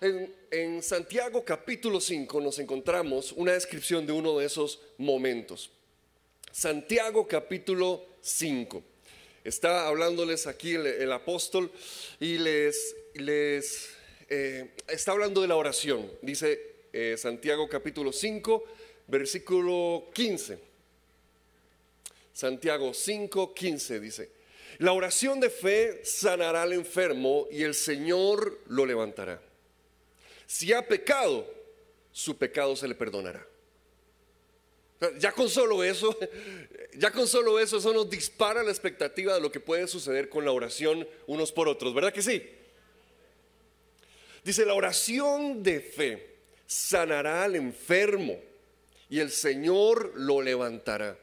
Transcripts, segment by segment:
En, Santiago capítulo 5 nos encontramos una descripción de uno de esos momentos. Santiago capítulo 5. Está hablándoles aquí el, el apóstol y les, les eh, está hablando de la oración. Dice eh, Santiago capítulo 5, versículo 15. Santiago 5, 15 dice, la oración de fe sanará al enfermo y el Señor lo levantará. Si ha pecado, su pecado se le perdonará. Ya con solo eso, ya con solo eso, eso nos dispara la expectativa de lo que puede suceder con la oración unos por otros, ¿verdad que sí? Dice, la oración de fe sanará al enfermo y el Señor lo levantará.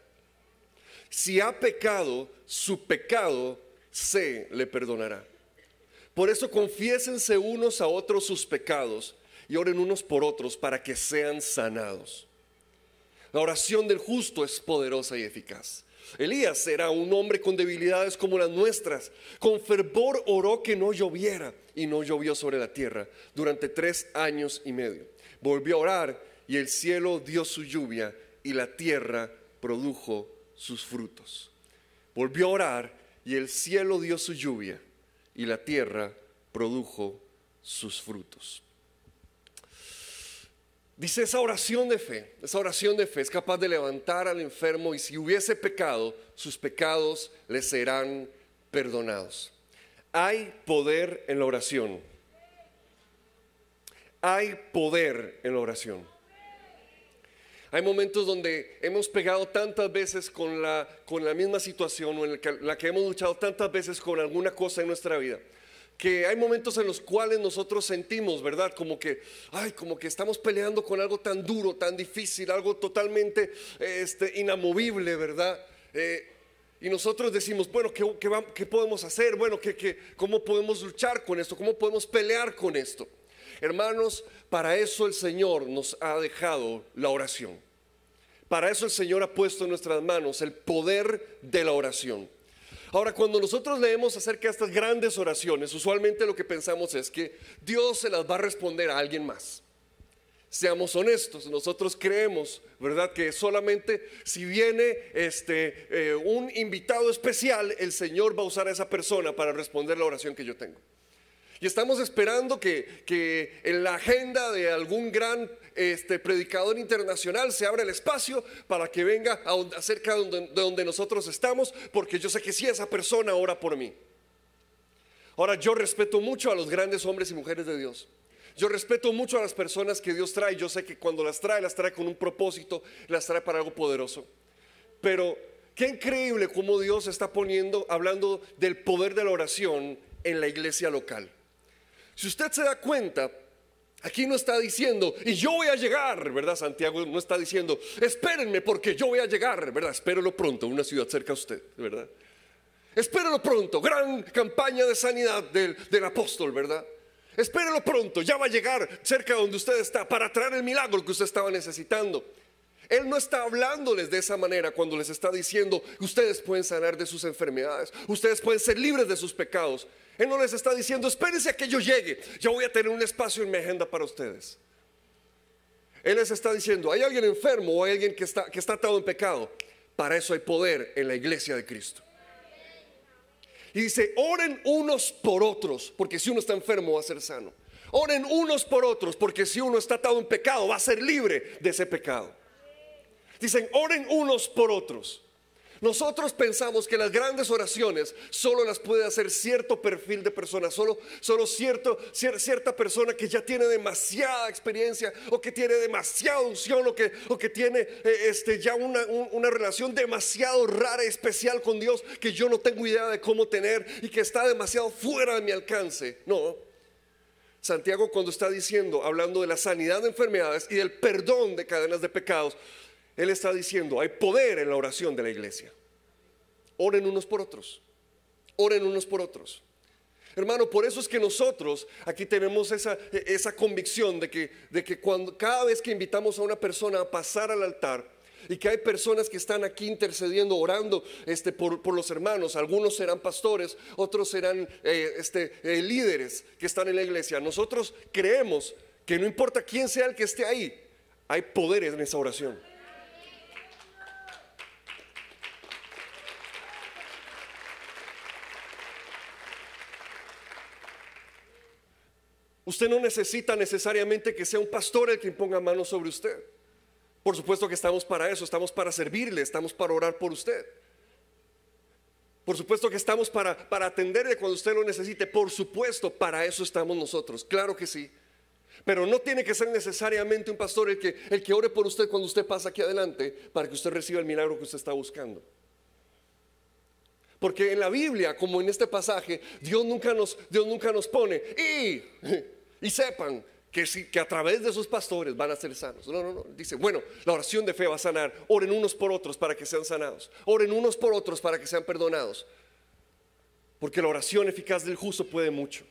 Si ha pecado, su pecado se le perdonará. Por eso confiésense unos a otros sus pecados y oren unos por otros para que sean sanados. La oración del justo es poderosa y eficaz. Elías era un hombre con debilidades como las nuestras. Con fervor oró que no lloviera y no llovió sobre la tierra durante tres años y medio. Volvió a orar y el cielo dio su lluvia y la tierra produjo sus frutos. Volvió a orar y el cielo dio su lluvia y la tierra produjo sus frutos. Dice esa oración de fe, esa oración de fe es capaz de levantar al enfermo y si hubiese pecado, sus pecados le serán perdonados. Hay poder en la oración. Hay poder en la oración. Hay momentos donde hemos pegado tantas veces con la, con la misma situación o en la que hemos luchado tantas veces con alguna cosa en nuestra vida que hay momentos en los cuales nosotros sentimos, ¿verdad? Como que, ay, como que estamos peleando con algo tan duro, tan difícil, algo totalmente este, inamovible, ¿verdad? Eh, y nosotros decimos, bueno, ¿qué, qué, podemos hacer? Bueno, ¿qué, ¿cómo podemos luchar con esto? ¿Cómo podemos pelear con esto? Hermanos, para eso el Señor nos ha dejado la oración. Para eso el Señor ha puesto en nuestras manos el poder de la oración. Ahora, cuando nosotros leemos acerca de estas grandes oraciones, usualmente lo que pensamos es que Dios se las va a responder a alguien más. Seamos honestos, nosotros creemos, ¿verdad? Que solamente si viene este, eh, un invitado especial, el Señor va a usar a esa persona para responder la oración que yo tengo. Y estamos esperando que, en la agenda de algún gran este, predicador internacional se abra el espacio para que venga acerca de donde, nosotros estamos, porque yo sé que si esa persona ora por mí. Ahora, yo respeto mucho a los grandes hombres y mujeres de Dios. Yo respeto mucho a las personas que Dios trae. Yo sé que cuando las trae, las trae con un propósito, las trae para algo poderoso. Pero qué increíble cómo Dios está poniendo, hablando del poder de la oración en la iglesia local. Si usted se da cuenta, aquí no está diciendo, y yo voy a llegar, ¿verdad? Santiago no está diciendo, espérenme porque yo voy a llegar, ¿verdad? Espérelo pronto, una ciudad cerca a usted, ¿verdad? Espérelo pronto, gran campaña de sanidad del, del apóstol, ¿verdad? Espérelo pronto, ya va a llegar cerca donde usted está para traer el milagro que usted estaba necesitando. Él no está hablándoles de esa manera cuando les está diciendo, ustedes pueden sanar de sus enfermedades, ustedes pueden ser libres de sus pecados. Él no les está diciendo, espérense a que yo llegue, yo voy a tener un espacio en mi agenda para ustedes. Él les está diciendo, hay alguien enfermo o hay alguien que está, que está atado en pecado. Para eso hay poder en la iglesia de Cristo. Y dice, oren unos por otros, porque si uno está enfermo va a ser sano. Oren unos por otros, porque si uno está atado en pecado va a ser libre de ese pecado. Dicen, oren unos por otros. Nosotros pensamos que las grandes oraciones solo las puede hacer cierto perfil de persona, solo, solo cierto, cierta persona que ya tiene demasiada experiencia o que tiene demasiada unción o que, o que tiene eh, este, ya una, una relación demasiado rara y especial con Dios que yo no tengo idea de cómo tener y que está demasiado fuera de mi alcance. No, Santiago cuando está diciendo, hablando de la sanidad de enfermedades y del perdón de cadenas de pecados, él está diciendo, hay poder en la oración de la iglesia. Oren unos por otros. Oren unos por otros. Hermano, por eso es que nosotros aquí tenemos esa, esa convicción de que, de que cuando, cada vez que invitamos a una persona a pasar al altar, y que hay personas que están aquí intercediendo, orando este, por, por los hermanos. Algunos serán pastores, otros serán eh, este, eh, líderes que están en la iglesia. Nosotros creemos que no importa quién sea el que esté ahí, hay poderes en esa oración. Usted no necesita necesariamente que sea un pastor el que ponga manos sobre usted. Por supuesto que estamos para eso, estamos para servirle, estamos para orar por usted. Por supuesto que estamos para, para atenderle cuando usted lo necesite. Por supuesto, para eso estamos nosotros. Claro que sí. Pero no tiene que ser necesariamente un pastor el que, el que ore por usted cuando usted pasa aquí adelante para que usted reciba el milagro que usted está buscando. Porque en la Biblia, como en este pasaje, Dios nunca nos, Dios nunca nos pone y, y sepan que, que a través de sus pastores van a ser sanos. No, no, no. Dice, bueno, la oración de fe va a sanar. Oren unos por otros para que sean sanados. Oren unos por otros para que sean perdonados. Porque la oración eficaz del justo puede mucho.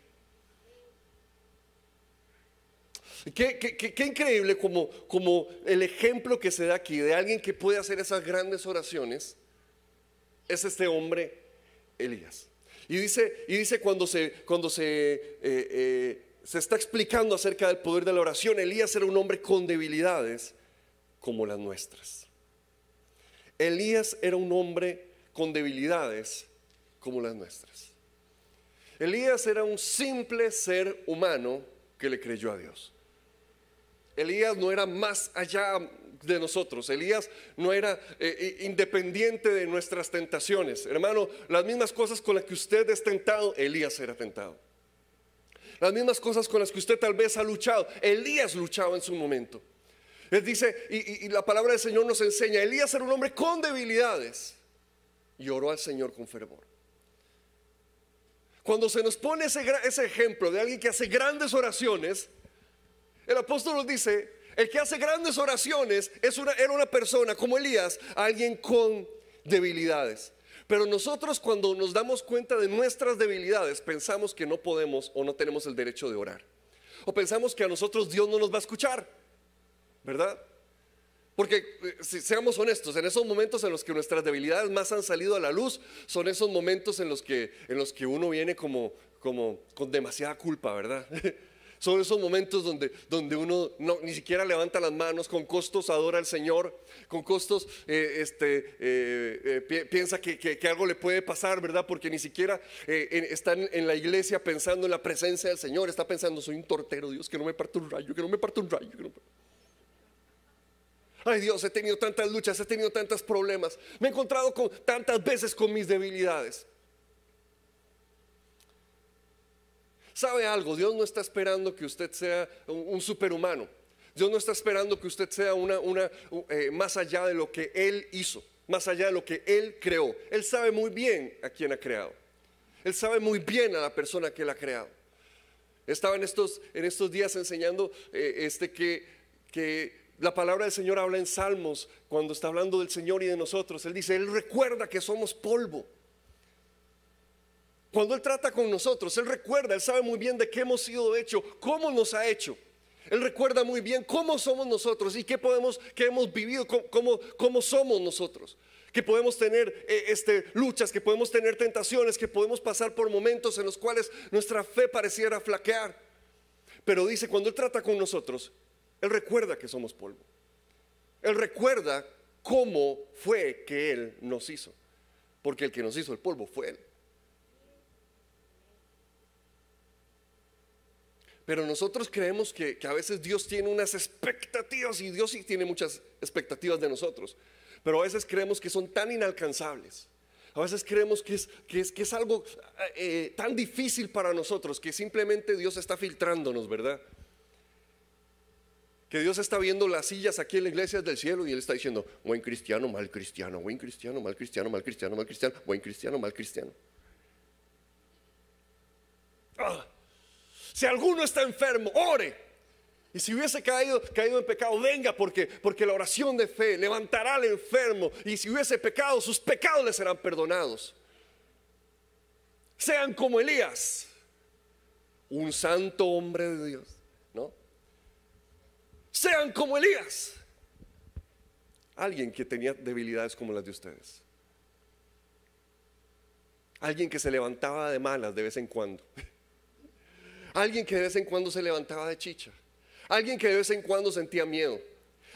Qué, qué, increíble como, como el ejemplo que se da aquí de alguien que puede hacer esas grandes oraciones es este hombre Elías. Y dice, y dice cuando se, cuando se, eh, eh, se está explicando acerca del poder de la oración, Elías era un hombre con debilidades como las nuestras. Elías era un hombre con debilidades como las nuestras. Elías era un simple ser humano que le creyó a Dios. Elías no era más allá de nosotros. Elías no era eh, independiente de nuestras tentaciones. Hermano, las mismas cosas con las que usted es tentado, Elías era tentado. Las mismas cosas con las que usted tal vez ha luchado, Elías luchaba en su momento. Él dice, y, la palabra del Señor nos enseña, Elías era un hombre con debilidades y oró al Señor con fervor. Cuando se nos pone ese, ese ejemplo de alguien que hace grandes oraciones, el apóstol nos dice, el que hace grandes oraciones es era una persona como Elías, alguien con debilidades. Pero nosotros cuando nos damos cuenta de nuestras debilidades, pensamos que no podemos o no tenemos el derecho de orar. O pensamos que a nosotros Dios no nos va a escuchar, ¿verdad? Porque eh, si seamos honestos, en esos momentos en los que nuestras debilidades más han salido a la luz, son esos momentos en los que, en los que uno viene como, como con demasiada culpa, ¿verdad? Son esos momentos donde, donde uno no, ni siquiera levanta las manos, con costos adora al Señor, con costos eh, este, eh, eh, piensa que, algo le puede pasar, ¿verdad? Porque ni siquiera está en, la iglesia pensando en la presencia del Señor, está pensando, soy un tortero, Dios, que no me parte un rayo, que no me parte un rayo. Ay Dios, he tenido tantas luchas, he tenido tantos problemas, me he encontrado con, tantas veces con mis debilidades. ¿Sabe algo? Dios no está esperando que usted sea un, superhumano. Dios no está esperando que usted sea una, una eh, más allá de lo que Él hizo, más allá de lo que Él creó. Él sabe muy bien a quién ha creado. Él sabe muy bien a la persona que Él ha creado. Estaba en estos, en estos días enseñando eh, este, que, que la palabra del Señor habla en Salmos cuando está hablando del Señor y de nosotros. Él dice, Él recuerda que somos polvo. Cuando Él trata con nosotros, Él recuerda, Él sabe muy bien de qué hemos sido hecho, cómo nos ha hecho. Él recuerda muy bien cómo somos nosotros y qué podemos, qué hemos vivido, cómo, cómo somos nosotros. Que podemos tener eh, este, luchas, que podemos tener tentaciones, que podemos pasar por momentos en los cuales nuestra fe pareciera flaquear. Pero dice, cuando Él trata con nosotros, Él recuerda que somos polvo. Él recuerda cómo fue que Él nos hizo. Porque el que nos hizo el polvo fue Él. Pero nosotros creemos que, a veces Dios tiene unas expectativas y Dios sí tiene muchas expectativas de nosotros. Pero a veces creemos que son tan inalcanzables. A veces creemos que es, que es, que es algo eh, tan difícil para nosotros que simplemente Dios está filtrándonos, ¿verdad? Que Dios está viendo las sillas aquí en la iglesia del cielo y Él está diciendo, buen cristiano, mal cristiano, buen cristiano, mal cristiano, mal cristiano, mal cristiano, buen cristiano, mal cristiano. ¡Ah! Si alguno está enfermo, ore. Y si hubiese caído, en pecado, venga porque, porque la oración de fe levantará al enfermo. Y si hubiese pecado, sus pecados le serán perdonados. Sean como Elías, un santo hombre de Dios, ¿no? Sean como Elías, alguien que tenía debilidades como las de ustedes. Alguien que se levantaba de malas de vez en cuando. Alguien que de vez en cuando se levantaba de chicha. Alguien que de vez en cuando sentía miedo.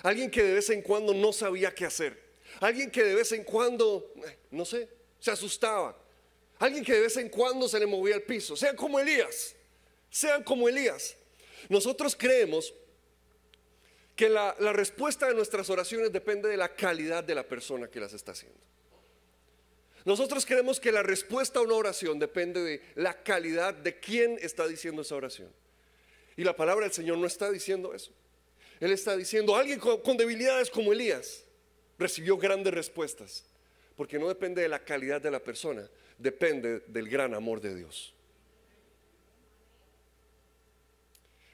Alguien que de vez en cuando no sabía qué hacer. Alguien que de vez en cuando, eh, no sé, se asustaba. Alguien que de vez en cuando se le movía el piso. Sean como Elías. Sean como Elías. Nosotros creemos que la, la respuesta de nuestras oraciones depende de la calidad de la persona que las está haciendo. Nosotros creemos que la respuesta a una oración depende de la calidad de quien está diciendo esa oración. Y la palabra del Señor no está diciendo eso. Él está diciendo, alguien con, debilidades como Elías recibió grandes respuestas, porque no depende de la calidad de la persona, depende del gran amor de Dios.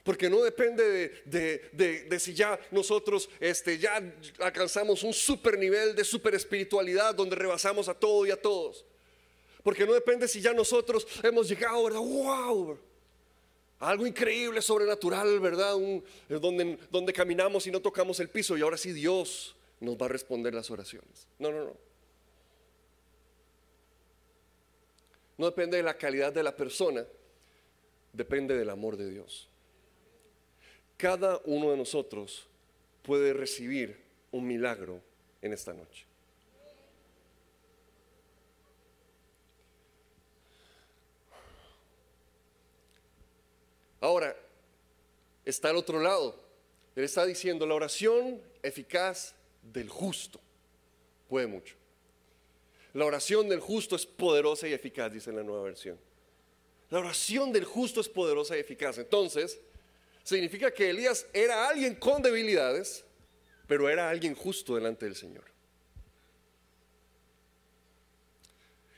Porque no depende de, si ya nosotros este, ya alcanzamos un super nivel de super espiritualidad donde rebasamos a todo y a todos. Porque no depende si ya nosotros hemos llegado, ¿verdad? ¡Wow! Algo increíble, sobrenatural, ¿verdad? donde, donde caminamos y no tocamos el piso y ahora sí Dios nos va a responder las oraciones. No, no, no. No depende de la calidad de la persona, depende del amor de Dios cada uno de nosotros puede recibir un milagro en esta noche. Ahora, está al otro lado. Él está diciendo, la oración eficaz del justo puede mucho. La oración del justo es poderosa y eficaz, dice en la nueva versión. La oración del justo es poderosa y eficaz. Entonces, significa que Elías era alguien con debilidades, pero era alguien justo delante del Señor.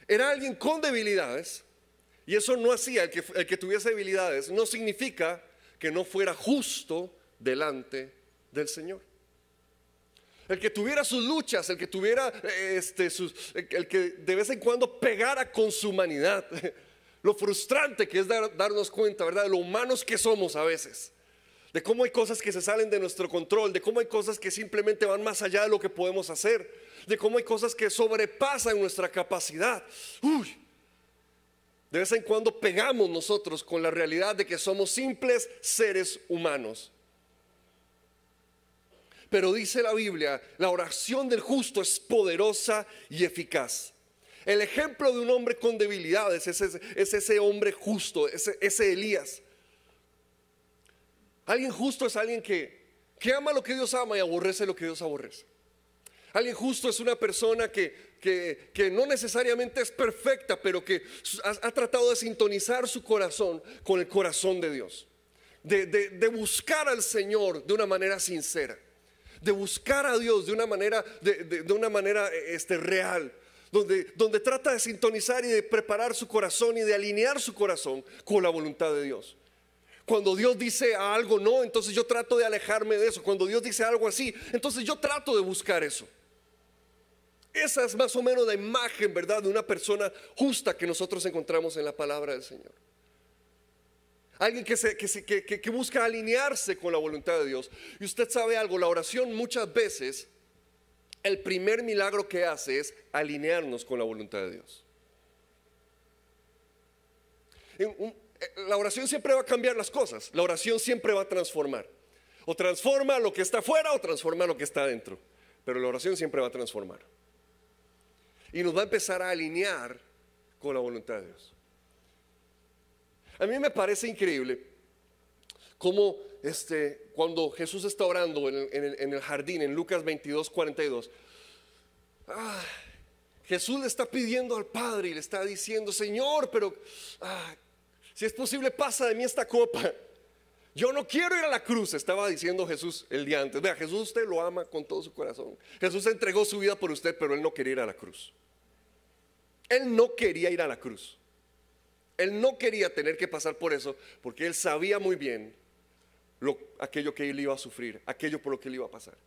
Era alguien con debilidades, y eso no hacía el que, el que tuviese debilidades, no significa que no fuera justo delante del Señor. El que tuviera sus luchas, el que tuviera este, el que de vez en cuando pegara con su humanidad, lo frustrante que es darnos cuenta, ¿verdad? De lo humanos que somos a veces. De cómo hay cosas que se salen de nuestro control, de cómo hay cosas que simplemente van más allá de lo que podemos hacer, de cómo hay cosas que sobrepasan nuestra capacidad. Uy, de vez en cuando pegamos nosotros con la realidad de que somos simples seres humanos. Pero dice la Biblia, la oración del justo es poderosa y eficaz. El ejemplo de un hombre con debilidades es ese, hombre justo, ese, Elías. Alguien justo es alguien que, ama lo que Dios ama y aborrece lo que Dios aborrece. Alguien justo es una persona que, no necesariamente es perfecta, pero que ha, tratado de sintonizar su corazón con el corazón de Dios. De, buscar al Señor de una manera sincera. De buscar a Dios de una manera, de, de una manera este, real. Donde, donde trata de sintonizar y de preparar su corazón y de alinear su corazón con la voluntad de Dios. Cuando Dios dice algo no, entonces yo trato de alejarme de eso. Cuando Dios dice algo así, entonces yo trato de buscar eso. Esa es más o menos la imagen, ¿verdad?, de una persona justa que nosotros encontramos en la palabra del Señor. Alguien que, se, que, que, busca alinearse con la voluntad de Dios. Y usted sabe algo, la oración muchas veces, el primer milagro que hace es alinearnos con la voluntad de Dios. Eh, la oración siempre va a cambiar las cosas. La oración siempre va a transformar. O transforma lo que está afuera o transforma lo que está adentro. Pero la oración siempre va a transformar. Y nos va a empezar a alinear con la voluntad de Dios. A mí me parece increíble cómo este, cuando Jesús está orando en el, jardín, en Lucas 22, 42, ah, Jesús le está pidiendo al Padre y le está diciendo, Señor, pero ah, si es posible, pasa de mí esta copa. Yo no quiero ir a la cruz, estaba diciendo Jesús el día antes. Vea, Jesús usted lo ama con todo su corazón. Jesús entregó su vida por usted, pero él no quería ir a la cruz. Él no quería ir a la cruz. Él no quería tener que pasar por eso, porque él sabía muy bien lo, aquello que él iba a sufrir, aquello por lo que él iba a pasar.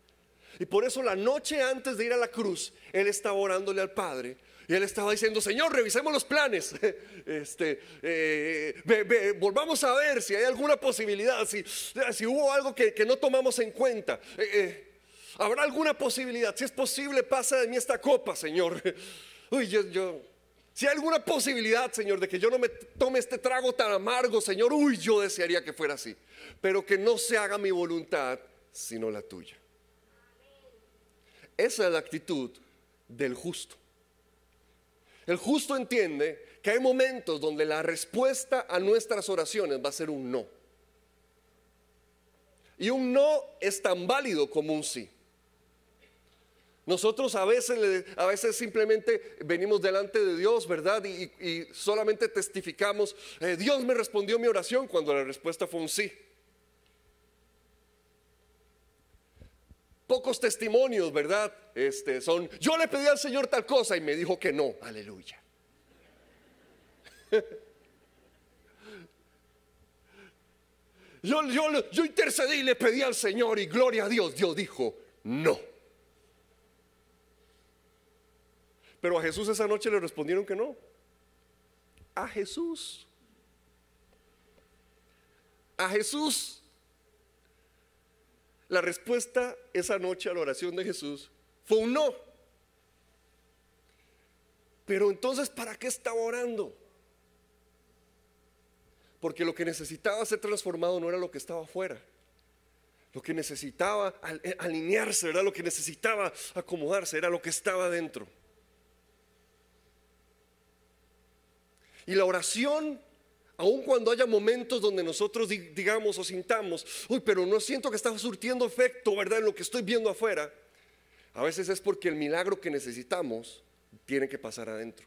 Y por eso la noche antes de ir a la cruz, él estaba orándole al Padre y él estaba diciendo, Señor, revisemos los planes. Este, eh, volvamos a ver si hay alguna posibilidad, si, si hubo algo que, no tomamos en cuenta. Eh, eh, ¿Habrá alguna posibilidad? Si es posible, pasa de mí esta copa, Señor. Uy, yo, si hay alguna posibilidad, Señor, de que yo no me tome este trago tan amargo, Señor, uy, yo desearía que fuera así. Pero que no se haga mi voluntad, sino la tuya. Esa es la actitud del justo. El justo entiende que hay momentos donde la respuesta a nuestras oraciones va a ser un no. Y un no es tan válido como un sí. Nosotros a veces, a veces simplemente venimos delante de Dios, ¿verdad? Y, solamente testificamos, eh, Dios me respondió mi oración cuando la respuesta fue un sí. Pocos testimonios, ¿verdad? Este, son, yo le pedí al Señor tal cosa y me dijo que no. Aleluya. Yo, yo, yo intercedí y le pedí al Señor y gloria a Dios. Dios dijo, no. Pero a Jesús esa noche le respondieron que no. A Jesús. A Jesús. La respuesta esa noche a la oración de Jesús fue un no. Pero entonces, ¿para qué estaba orando? Porque lo que necesitaba ser transformado no era lo que estaba afuera. Lo que necesitaba eh, alinearse, era lo que necesitaba acomodarse, era lo que estaba dentro. Y la oración, aun cuando haya momentos donde nosotros digamos o sintamos, uy, pero no siento que está surtiendo efecto, ¿verdad? En lo que estoy viendo afuera, a veces es porque el milagro que necesitamos tiene que pasar adentro.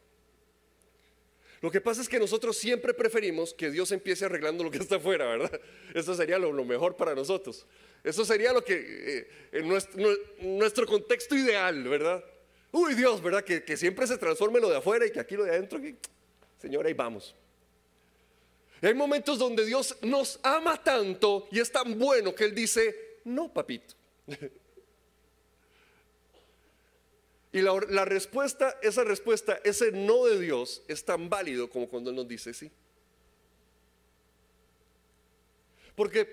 Lo que pasa es que nosotros siempre preferimos que Dios empiece arreglando lo que está afuera, ¿verdad? Eso sería lo, mejor para nosotros. Eso sería lo que, eh, en nuestro, contexto ideal, ¿verdad? Uy, Dios, ¿verdad? Que, siempre se transforme lo de afuera y que aquí lo de adentro, Señor, ahí vamos. hay momentos donde Dios nos ama tanto y es tan bueno que Él dice, no, papito. Y la, respuesta, esa respuesta, ese no de Dios es tan válido como cuando Él nos dice sí. Porque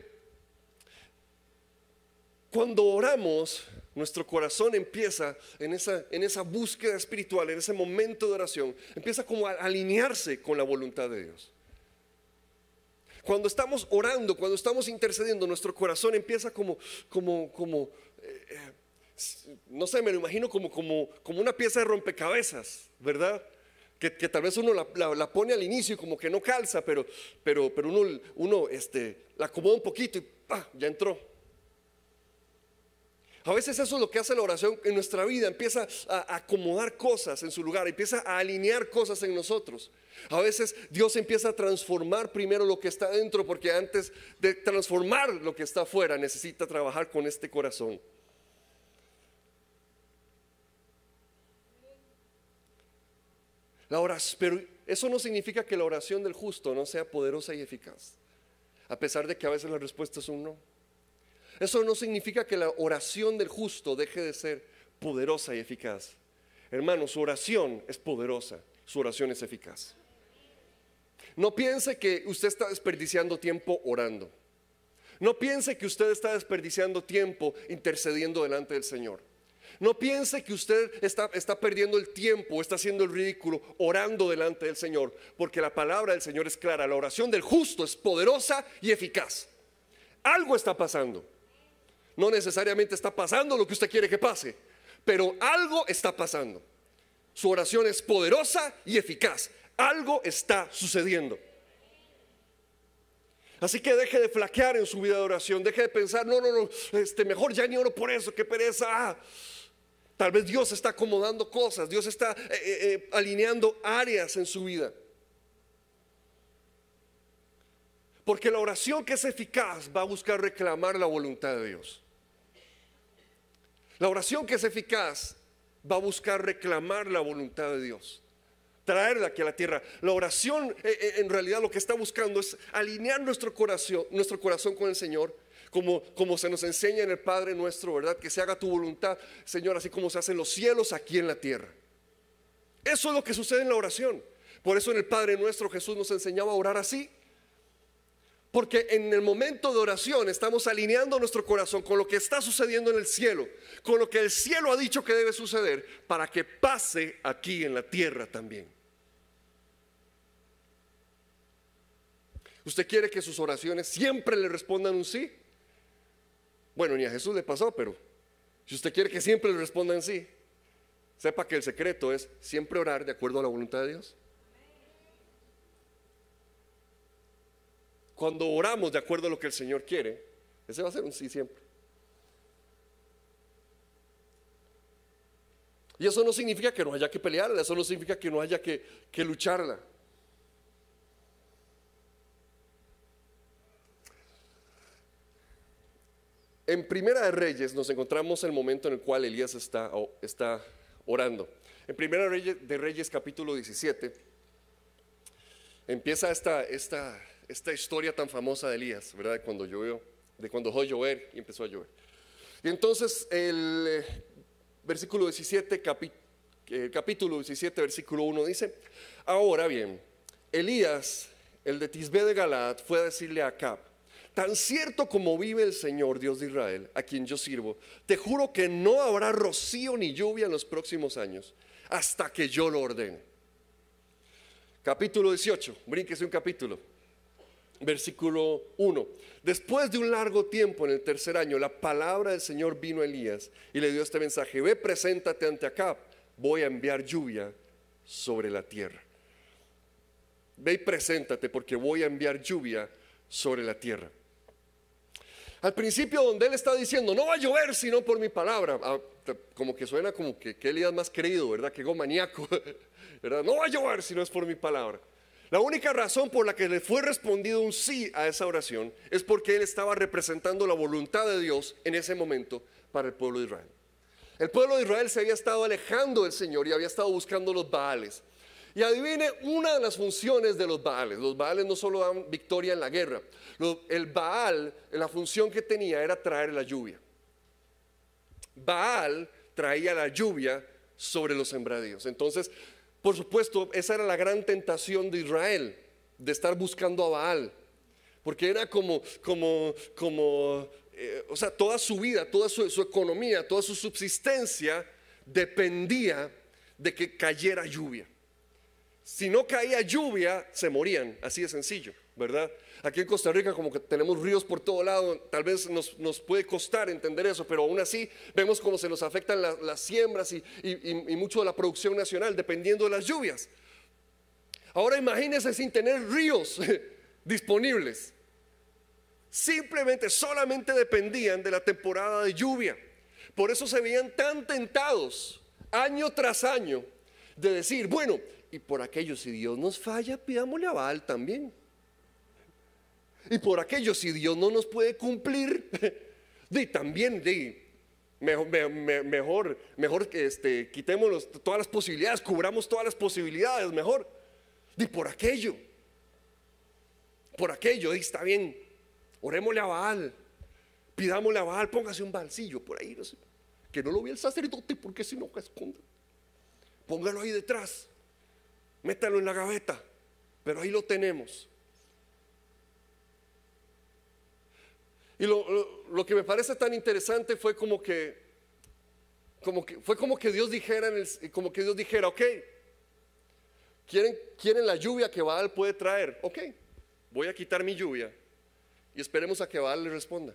cuando oramos, nuestro corazón empieza en esa, en esa búsqueda espiritual, en ese momento de oración, empieza como a alinearse con la voluntad de Dios. Cuando estamos orando, cuando estamos intercediendo, nuestro corazón empieza como, como, como eh, eh, no sé, me lo imagino como, como, como una pieza de rompecabezas, ¿verdad? Que, tal vez uno la, pone al inicio y como que no calza, pero, pero, pero uno, uno este, la acomoda un poquito y ya entró. A veces eso es lo que hace la oración en nuestra vida, empieza a acomodar cosas en su lugar, empieza a alinear cosas en nosotros. A veces Dios empieza a transformar primero lo que está dentro, porque antes de transformar lo que está afuera necesita trabajar con este corazón. La oración, pero eso no significa que la oración del justo no sea poderosa y eficaz, a pesar de que a veces la respuesta es un no. Eso no significa que la oración del justo deje de ser poderosa y eficaz. Hermano, su oración es poderosa, su oración es eficaz. No piense que usted está desperdiciando tiempo orando. No piense que usted está desperdiciando tiempo intercediendo delante del Señor. No piense que usted está, está perdiendo el tiempo, está haciendo el ridículo orando delante del Señor, porque la palabra del Señor es clara, la oración del justo es poderosa y eficaz. Algo está pasando. No necesariamente está pasando lo que usted quiere que pase, pero algo está pasando. Su oración es poderosa y eficaz. Algo está sucediendo. Así que deje de flaquear en su vida de oración, deje de pensar, no, no, no, este, mejor ya ni oro por eso, qué pereza. Ah, Tal vez Dios está acomodando cosas, Dios está eh, eh, eh, alineando áreas en su vida. Porque la oración que es eficaz va a buscar reclamar la voluntad de Dios. La oración que es eficaz va a buscar reclamar la voluntad de Dios. Traerla aquí a la tierra. La oración en realidad lo que está buscando es alinear nuestro corazón, nuestro corazón con el Señor como, se nos enseña en el Padre nuestro, ¿verdad? Que se haga tu voluntad, Señor, así como se hacen los cielos aquí en la tierra. Eso es lo que sucede en la oración. Por eso en el Padre nuestro Jesús nos enseñaba a orar así. Porque en el momento de oración estamos alineando nuestro corazón con lo que está sucediendo en el cielo, con lo que el cielo ha dicho que debe suceder, para que pase aquí en la tierra también. ¿Usted quiere que sus oraciones siempre le respondan un sí? Bueno, ni a Jesús le pasó, pero si usted quiere que siempre le respondan sí, sepa que el secreto es siempre orar de acuerdo a la voluntad de Dios. Cuando oramos de acuerdo a lo que el Señor quiere, ese va a ser un sí siempre. Y eso no significa que no haya que pelearla, eso no significa que no haya que, que lucharla. En Primera de Reyes nos encontramos el momento en el cual Elías está, está orando. En Primera de Reyes capítulo 17 empieza esta, esta, esta historia tan famosa de Elías, ¿verdad? De cuando llovió, de cuando dejó llover y empezó a llover. Y entonces el eh, versículo 17, eh, capítulo 17, versículo 1 dice, ahora bien, Elías, el de Tisbe de Galad, fue a decirle a Acab, tan cierto como vive el Señor Dios de Israel, a quien yo sirvo, te juro que no habrá rocío ni lluvia en los próximos años, hasta que yo lo ordene. Capítulo 18, brínquese un capítulo. Versículo 1. Después de un largo tiempo, en el tercer año, la palabra del Señor vino a Elías y le dio este mensaje, ve, preséntate ante Acab, voy a enviar lluvia sobre la tierra. Ve y preséntate porque voy a enviar lluvia sobre la tierra. Al principio donde él está diciendo, no va a llover sino por mi palabra, ah, como que suena como que, Elías más creído, ¿verdad? Que maníaco, ¿verdad? No va a llover si no es por mi palabra. La única razón por la que le fue respondido un sí a esa oración es porque él estaba representando la voluntad de Dios en ese momento para el pueblo de Israel. El pueblo de Israel se había estado alejando del Señor y había estado buscando los Baales. Y adivine una de las funciones de los Baales. Los Baales no solo dan victoria en la guerra. El Baal, la función que tenía era traer la lluvia. Baal traía la lluvia sobre los sembradíos. Entonces, por supuesto, esa era la gran tentación de Israel, de estar buscando a Baal. Porque era como, como, como, eh, o sea, toda su vida, toda su, su economía, toda su subsistencia dependía de que cayera lluvia. Si no caía lluvia, se morían, así de sencillo, ¿verdad? Aquí en Costa Rica como que tenemos ríos por todo lado, tal vez nos, puede costar entender eso, pero aún así vemos cómo se nos afectan las siembras y, y mucho de la producción nacional, dependiendo de las lluvias. Ahora imagínense sin tener ríos disponibles. Simplemente, solamente dependían de la temporada de lluvia. Por eso se veían tan tentados año tras año de decir, bueno, y por aquello, si Dios nos falla, pidámosle a Baal también. Y por aquello, si Dios no nos puede cumplir, de también, de mejor, mejor, mejor que este, quitemos todas las posibilidades, cubramos todas las posibilidades, mejor. Y por aquello, por aquello, está bien, orémosle a Baal, pidámosle a Baal, póngase un balsillo por ahí, que no lo vea el sacerdote, porque si no, esconda. Póngalo ahí detrás métalo en la gaveta, pero ahí lo tenemos. Y lo, que me parece tan interesante fue como que, como que, fue como que Dios dijera, como que Dios dijera, ok, ¿quieren, quieren la lluvia que Baal puede traer, ok, voy a quitar mi lluvia y esperemos a que Baal le responda.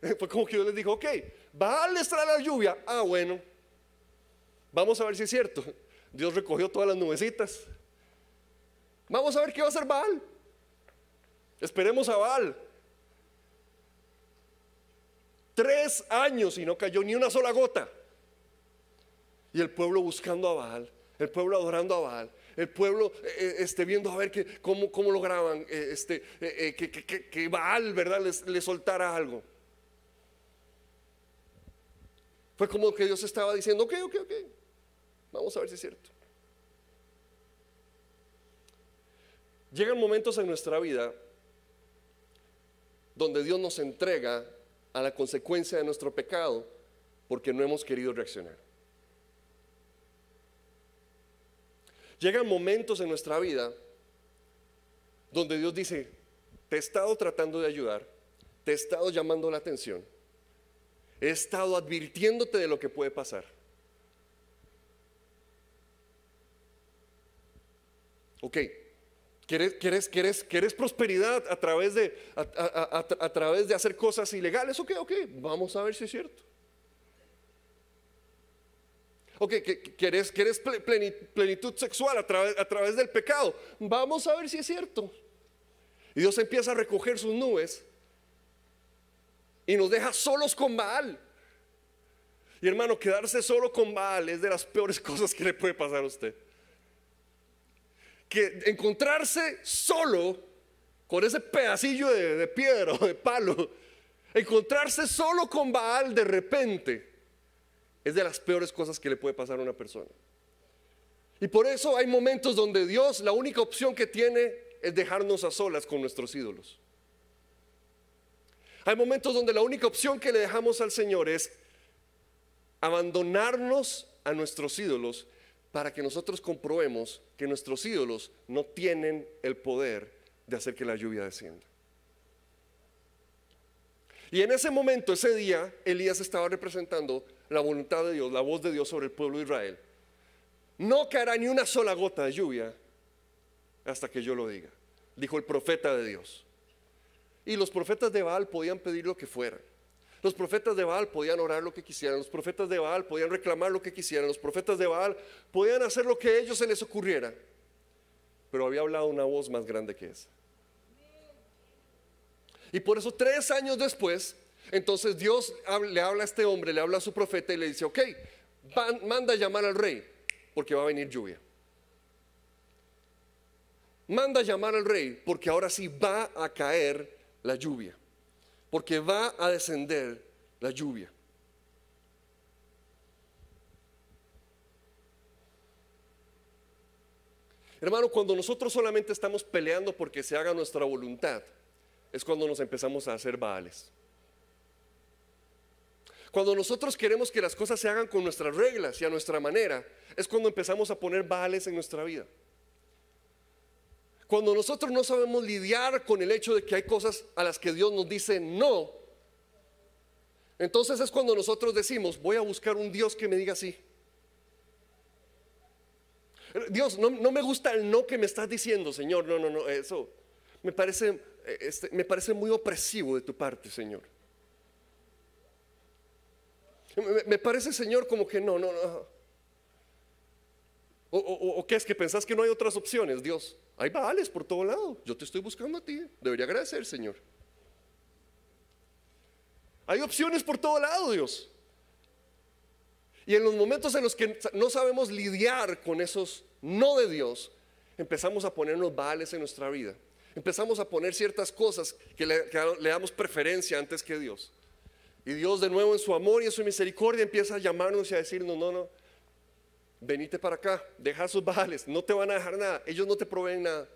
Fue como que Dios les dijo, ok, Baal les trae la lluvia, ah bueno, Vamos a ver si es cierto. Dios recogió todas las nubecitas. Vamos a ver qué va a hacer Baal. Esperemos a Baal. Tres años y no cayó ni una sola gota. Y el pueblo buscando a Baal, el pueblo adorando a Baal, el pueblo eh, eh, este, viendo a ver que, cómo, cómo lograban eh, este, que, que, Baal ¿verdad? Les soltara algo. Fue como que Dios estaba diciendo, ok, ok, ok. Vamos a ver si es cierto. Llegan momentos en nuestra vida donde Dios nos entrega a la consecuencia de nuestro pecado porque no hemos querido reaccionar. Llegan momentos en nuestra vida donde Dios dice, te he estado tratando de ayudar, te he estado llamando la atención, he estado advirtiéndote de lo que puede pasar. Ok, ¿quieres, prosperidad a través, de, a, través de hacer cosas ilegales? Ok, ok, vamos a ver si es cierto. Ok, ¿quieres, quieres plenitud sexual a través, a través del pecado? Vamos a ver si es cierto. Y Dios empieza a recoger sus nubes y nos deja solos con Baal. Y hermano, quedarse solo con Baal es de las peores cosas que le puede pasar a usted que encontrarse solo con ese pedacillo de, piedra o de palo, encontrarse solo con Baal de repente, es de las peores cosas que le puede pasar a una persona. Y por eso hay momentos donde Dios la única opción que tiene es dejarnos a solas con nuestros ídolos. Hay momentos donde la única opción que le dejamos al Señor es abandonarnos a nuestros ídolos para que nosotros comprobemos que nuestros ídolos no tienen el poder de hacer que la lluvia descienda. Y en ese momento, ese día, Elías estaba representando la voluntad de Dios, la voz de Dios sobre el pueblo de Israel. No caerá ni una sola gota de lluvia hasta que yo lo diga, dijo el profeta de Dios. Y los profetas de Baal podían pedir lo que fuera. Los profetas de Baal podían orar lo que quisieran, los profetas de Baal podían reclamar lo que quisieran, los profetas de Baal podían hacer lo que a ellos se les ocurriera. Pero había hablado una voz más grande que esa. Y por eso tres años después, entonces Dios le habla a este hombre, le habla a su profeta y le dice, ok, manda a llamar al rey, porque va a venir lluvia. Manda a llamar al rey, porque ahora sí va a caer la lluvia porque va a descender la lluvia. Hermano, cuando nosotros solamente estamos peleando porque se haga nuestra voluntad, es cuando nos empezamos a hacer baales. Cuando nosotros queremos que las cosas se hagan con nuestras reglas y a nuestra manera, es cuando empezamos a poner baales en nuestra vida. Cuando nosotros no sabemos lidiar con el hecho de que hay cosas a las que Dios nos dice no, entonces es cuando nosotros decimos, voy a buscar un Dios que me diga sí. Dios, no, me gusta el no que me estás diciendo, Señor. No, no, no, eso me parece, este, me parece muy opresivo de tu parte, Señor. Me parece, Señor, como que no, no, no. O, qué es que pensás que no hay otras opciones, Dios. Hay vales por todo lado. Yo te estoy buscando a ti. Debería agradecer, Señor. Hay opciones por todo lado, Dios. Y en los momentos en los que no sabemos lidiar con esos no de Dios, empezamos a ponernos vales en nuestra vida. Empezamos a poner ciertas cosas que le, le damos preferencia antes que Dios. Y Dios de nuevo en su amor y en su misericordia empieza a llamarnos y a decirnos, no, no, venite para acá, deja sus bajales, no te van a dejar nada, ellos no te proveen nada.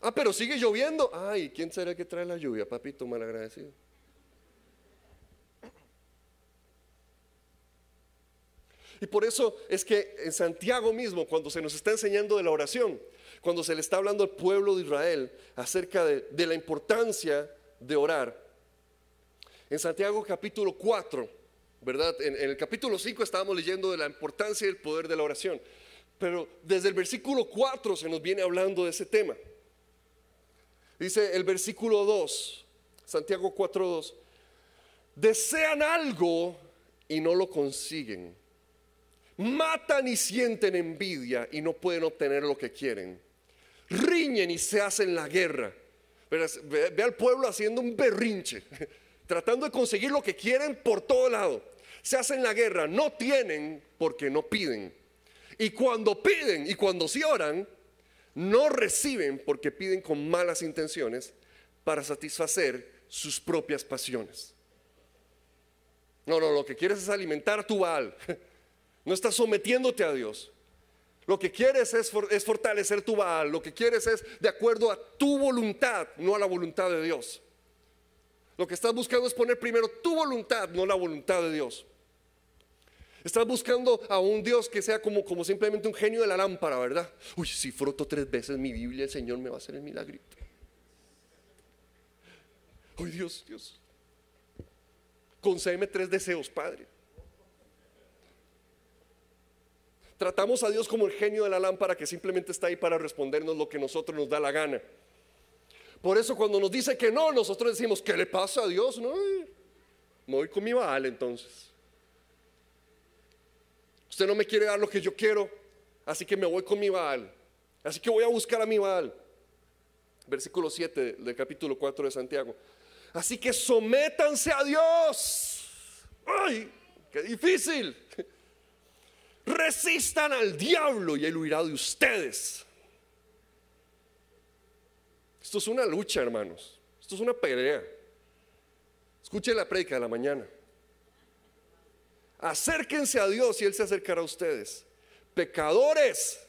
Ah, pero sigue lloviendo. Ay, ¿quién será el que trae la lluvia, papito malagradecido? Y por eso es que en Santiago mismo, cuando se nos está enseñando de la oración, cuando se le está hablando al pueblo de Israel acerca de, de la importancia de orar, en Santiago capítulo 4, ¿verdad? En, el capítulo 5 estábamos leyendo de la importancia y el poder de la oración, pero desde el versículo 4 se nos viene hablando de ese tema. Dice el versículo 2, Santiago 4, 2, desean algo y no lo consiguen. Matan y sienten envidia y no pueden obtener lo que quieren. Riñen y se hacen la guerra. ve al pueblo haciendo un berrinche, tratando de conseguir lo que quieren por todo lado se hacen la guerra, no tienen porque no piden. Y cuando piden y cuando sí oran, no reciben porque piden con malas intenciones para satisfacer sus propias pasiones. No, no, lo que quieres es alimentar tu Baal. No estás sometiéndote a Dios. Lo que quieres es, es, fortalecer tu Baal. Lo que quieres es de acuerdo a tu voluntad, no a la voluntad de Dios. Lo que estás buscando es poner primero tu voluntad, no la voluntad de Dios. Estás buscando a un Dios que sea como, como simplemente un genio de la lámpara, ¿verdad? Uy, si froto tres veces mi Biblia, el Señor me va a hacer el milagrito. Uy, Dios, Dios. Concédeme tres deseos, Padre. Tratamos a Dios como el genio de la lámpara que simplemente está ahí para respondernos lo que nosotros nos da la gana. Por eso cuando nos dice que no, nosotros decimos, ¿qué le pasa a Dios? No, me voy con mi Baal entonces. Usted no me quiere dar lo que yo quiero, así que me voy con mi Baal. Así que voy a buscar a mi Baal. Versículo 7 del capítulo 4 de Santiago. Así que sométanse a Dios. ¡Ay! ¡Qué difícil! Resistan al diablo y él huirá de ustedes. Esto es una lucha, hermanos. Esto es una pelea. Escuche la predica de la mañana. Acérquense a Dios y Él se acercará a ustedes. Pecadores,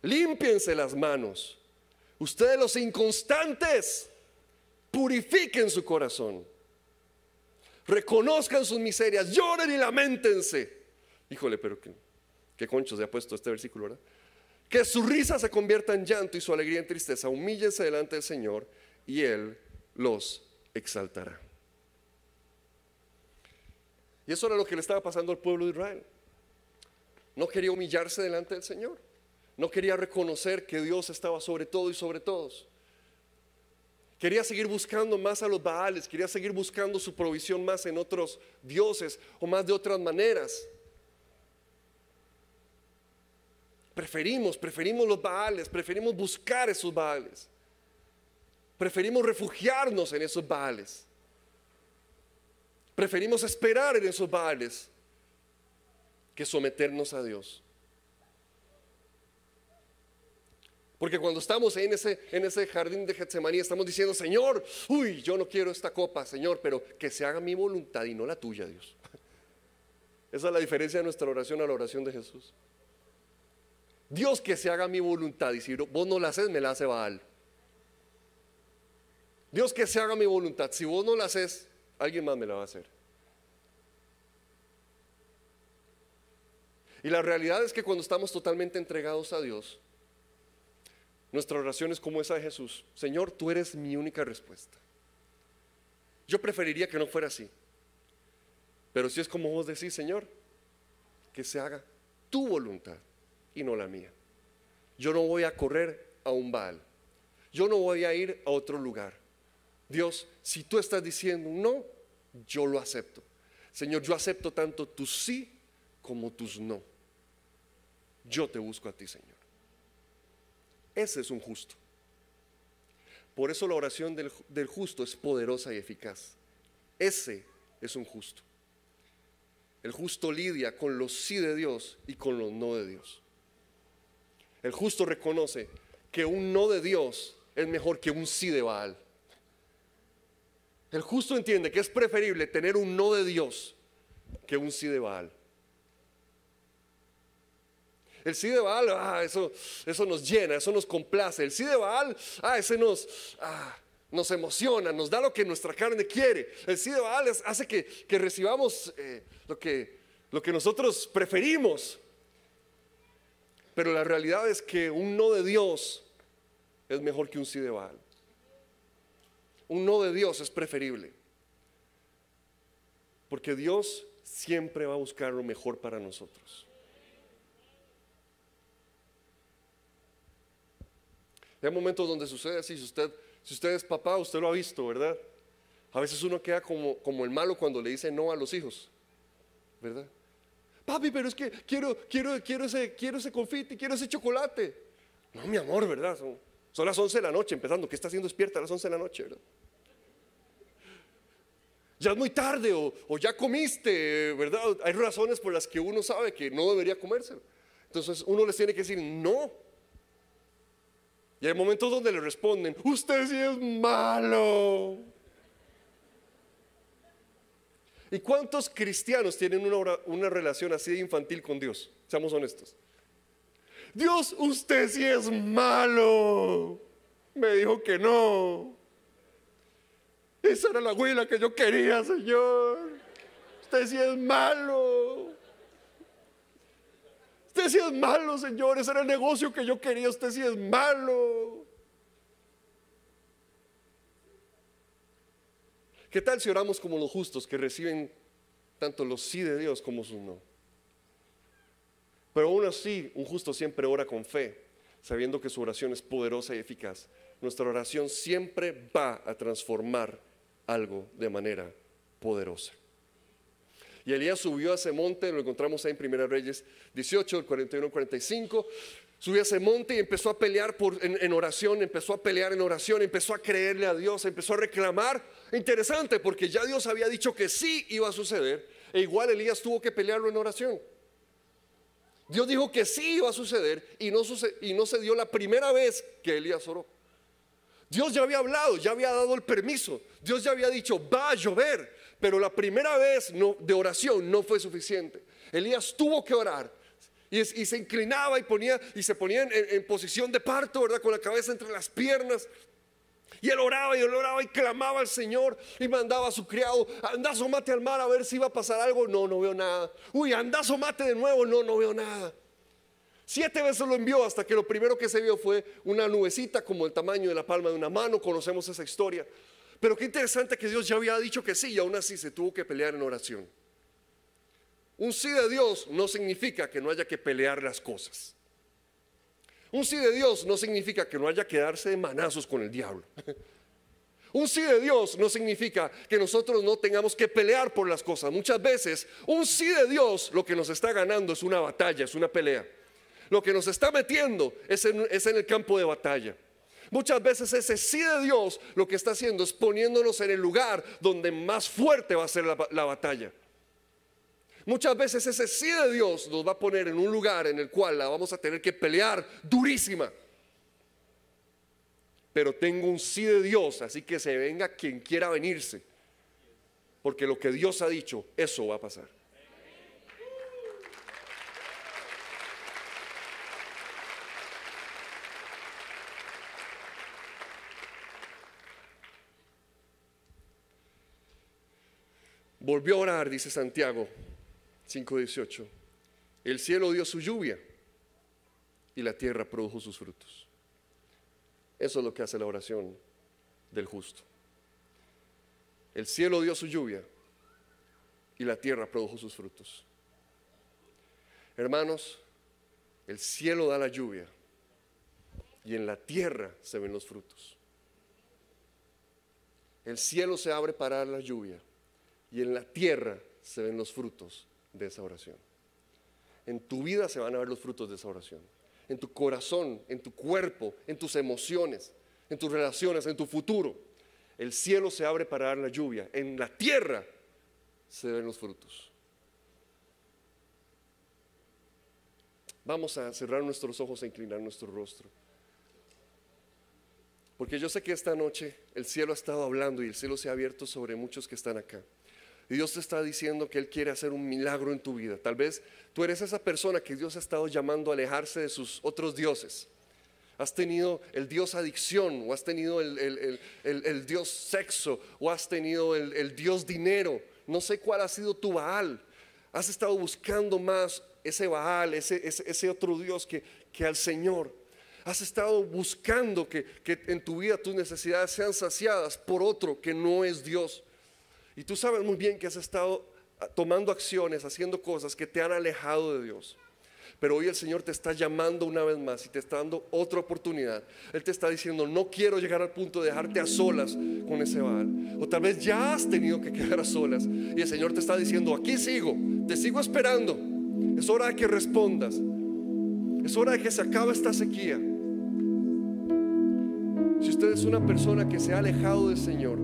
límpiense las manos. Ustedes los inconstantes, purifiquen su corazón. Reconozcan sus miserias, lloren y lamentense. Híjole, pero qué, qué concho se ha puesto este versículo, ¿verdad? Que su risa se convierta en llanto y su alegría en tristeza. Humíllense delante del Señor y Él los exaltará. Y eso era lo que le estaba pasando al pueblo de Israel. No quería humillarse delante del Señor. No quería reconocer que Dios estaba sobre todo y sobre todos. Quería seguir buscando más a los Baales, quería seguir buscando su provisión más en otros dioses o más de otras maneras. Preferimos, preferimos los Baales, preferimos buscar esos Baales. Preferimos refugiarnos en esos Baales. Preferimos esperar en esos Baales que someternos a Dios. Porque cuando estamos en ese, en ese jardín de Getsemaní, estamos diciendo, Señor, uy, yo no quiero esta copa, Señor, pero que se haga mi voluntad y no la tuya, Dios. Esa es la diferencia de nuestra oración a la oración de Jesús. Dios que se haga mi voluntad y si vos no la haces, me la hace Baal. Dios que se haga mi voluntad, si vos no la haces, alguien más me la va a hacer. Y la realidad es que cuando estamos totalmente entregados a Dios, nuestra oración es como esa de Jesús. Señor, tú eres mi única respuesta. Yo preferiría que no fuera así. Pero si es como vos decís, Señor, que se haga tu voluntad y no la mía. Yo no voy a correr a un Baal. Yo no voy a ir a otro lugar. Dios, si tú estás diciendo no, yo lo acepto. Señor, yo acepto tanto tu sí como tus no. Yo te busco a ti, Señor. Ese es un justo. Por eso la oración del, del justo es poderosa y eficaz. Ese es un justo. El justo lidia con los sí de Dios y con los no de Dios. El justo reconoce que un no de Dios es mejor que un sí de Baal. El justo entiende que es preferible tener un no de Dios que un sí de Baal. El sí de Baal, ah, eso, eso nos llena, eso nos complace. El sí de Baal, ah, ese nos, ah, nos emociona, nos da lo que nuestra carne quiere. El sí de Baal hace que, recibamos eh, lo, que, lo que nosotros preferimos. Pero la realidad es que un no de Dios es mejor que un sí de Baal. Un no de Dios es preferible. Porque Dios siempre va a buscar lo mejor para nosotros. Hay momentos donde sucede así, si usted, si usted es papá, usted lo ha visto, ¿verdad? A veces uno queda como, como el malo cuando le dice no a los hijos, ¿verdad? Papi, pero es que quiero, quiero, quiero, ese, quiero ese confite, quiero ese chocolate. No, mi amor, ¿verdad? Son las 11 de la noche empezando. ¿Qué está haciendo despierta a las 11 de la noche? Ya es muy tarde o, ya comiste, ¿verdad? Hay razones por las que uno sabe que no debería comerse. Entonces uno les tiene que decir no. Y hay momentos donde le responden, usted sí es malo. ¿Y cuántos cristianos tienen una, relación así de infantil con Dios? Seamos honestos. Dios, usted sí es malo. Me dijo que no. Esa era la huila que yo quería, Señor. Usted sí es malo. Usted sí es malo, Señor. Ese era el negocio que yo quería. Usted sí es malo. ¿Qué tal si oramos como los justos que reciben tanto los sí de Dios como sus no? Pero aún así, un justo siempre ora con fe, sabiendo que su oración es poderosa y eficaz. Nuestra oración siempre va a transformar algo de manera poderosa. Y Elías subió a ese monte, lo encontramos ahí en Primera Reyes 18, el 41, 45. Subió a ese monte y empezó a pelear en, oración, empezó a pelear en oración, empezó a creerle a Dios, empezó a reclamar. Interesante, porque ya Dios había dicho que sí iba a suceder, e igual Elías tuvo que pelearlo en oración. Dios dijo que sí iba a suceder y no, y no se dio la primera vez que Elías oró. Dios ya había hablado, ya había dado el permiso, Dios ya había dicho, va a llover, pero la primera vez no, de oración no fue suficiente. Elías tuvo que orar y, se inclinaba y, ponía, y se ponía en, en, posición de parto, ¿verdad? Con la cabeza entre las piernas. Y él oraba y él oraba y clamaba al Señor y mandaba a su criado, anda mate al mar a ver si iba a pasar algo. No, no veo nada. Uy, anda mate de nuevo. No, no veo nada. Siete veces lo envió hasta que lo primero que se vio fue una nubecita como el tamaño de la palma de una mano. Conocemos esa historia. Pero qué interesante que Dios ya había dicho que sí y aún así se tuvo que pelear en oración. Un sí de Dios no significa que no haya que pelear las cosas. Un sí de Dios no significa que no haya que darse de manazos con el diablo. Un sí de Dios no significa que nosotros no tengamos que pelear por las cosas. Muchas veces un sí de Dios lo que nos está ganando es una batalla, es una pelea lo que nos está metiendo es en, el campo de batalla. Muchas veces ese sí de Dios lo que está haciendo es poniéndonos en el lugar donde más fuerte va a ser la, batalla. Muchas veces ese sí de Dios nos va a poner en un lugar en el cual la vamos a tener que pelear durísima. Pero tengo un sí de Dios, así que se venga quien quiera venirse. Porque lo que Dios ha dicho, eso va a pasar. Volvió a orar, dice Santiago 5:18. El cielo dio su lluvia y la tierra produjo sus frutos. Eso es lo que hace la oración del justo. El cielo dio su lluvia y la tierra produjo sus frutos. Hermanos, el cielo da la lluvia y en la tierra se ven los frutos. El cielo se abre para la lluvia y en la tierra se ven los frutos de esa oración. En tu vida se van a ver los frutos de esa oración. En tu corazón, en tu cuerpo, en tus emociones, en tus relaciones, en tu futuro. El cielo se abre para dar la lluvia. En la tierra se ven los frutos. Vamos a cerrar nuestros ojos e inclinar nuestro rostro. Porque yo sé que esta noche el cielo ha estado hablando y el cielo se ha abierto sobre muchos que están acá. Y Dios te está diciendo que Él quiere hacer un milagro en tu vida. Tal vez tú eres esa persona que Dios ha estado llamando a alejarse de sus otros dioses. Has tenido el Dios adicción, o has tenido el, Dios sexo, o has tenido el, Dios dinero. No sé cuál ha sido tu Baal. Has estado buscando más ese Baal, ese, ese, otro Dios que, que al Señor. Has estado buscando que, que en tu vida tus necesidades sean saciadas por otro que no es Dios. Y tú sabes muy bien que has estado ah, tomando acciones, haciendo cosas que te han alejado de Dios. Pero hoy el Señor te está llamando una vez más y te está dando otra oportunidad. Él te está diciendo, no quiero llegar al punto de dejarte a solas con ese Baal. O tal vez ya has tenido que quedar a solas. Y el Señor te está diciendo, aquí sigo, te sigo esperando. Es hora de que respondas. Es hora de que se acabe esta sequía. Si usted es una persona que se ha alejado del Señor,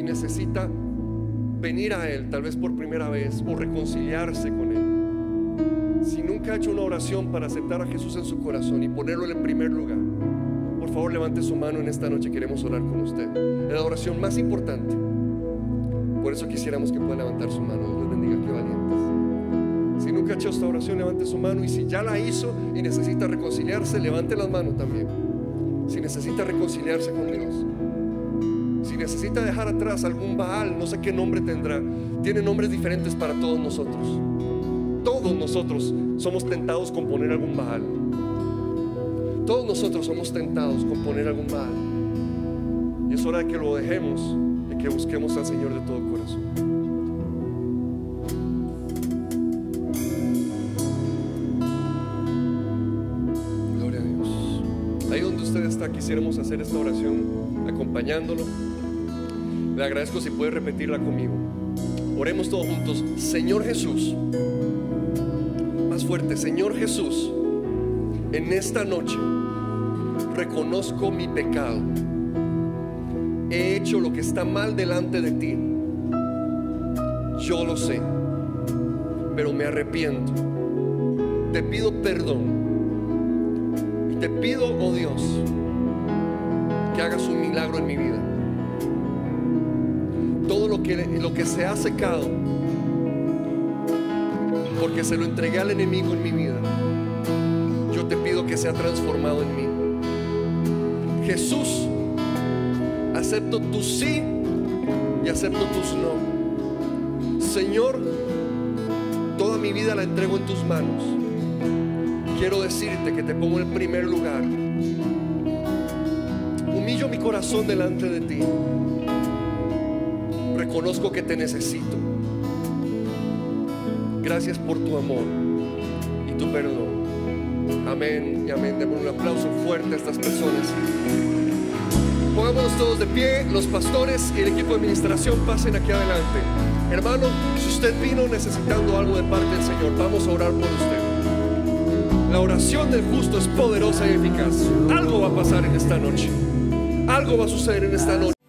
y necesita venir a Él, tal vez por primera vez, o reconciliarse con Él. Si nunca ha hecho una oración para aceptar a Jesús en su corazón y ponerlo en el primer lugar, por favor levante su mano en esta noche, queremos orar con usted. Es la oración más importante. Por eso quisiéramos que pueda levantar su mano. Dios les bendiga, que valientes. Si nunca ha hecho esta oración, levante su mano. Y si ya la hizo y necesita reconciliarse, levante las manos también. Si necesita reconciliarse con Dios necesita dejar atrás algún Baal, no sé qué nombre tendrá, tiene nombres diferentes para todos nosotros. Todos nosotros somos tentados con poner algún Baal. Todos nosotros somos tentados con poner algún Baal. Y es hora de que lo dejemos y que busquemos al Señor de todo corazón. Gloria a Dios. Ahí donde usted está, quisiéramos hacer esta oración acompañándolo. Le agradezco si puede repetirla conmigo. Oremos todos juntos. Señor Jesús, más fuerte, Señor Jesús, en esta noche reconozco mi pecado. He hecho lo que está mal delante de ti. Yo lo sé, pero me arrepiento. Te pido perdón. Y te pido, oh Dios, que hagas un milagro en mi vida. Lo que se ha secado, porque se lo entregué al enemigo en mi vida, yo te pido que sea transformado en mí. Jesús, acepto tu sí y acepto tus no. Señor, toda mi vida la entrego en tus manos. Quiero decirte que te pongo en primer lugar. Humillo mi corazón delante de ti. Reconozco que te necesito. Gracias por tu amor y tu perdón. Amén y amén. Demos un aplauso fuerte a estas personas. Pongámonos todos de pie, los pastores y el equipo de administración pasen aquí adelante. Hermano, si usted vino necesitando algo de parte del Señor, vamos a orar por usted. La oración del justo es poderosa y eficaz. Algo va a pasar en esta noche. Algo va a suceder en esta noche.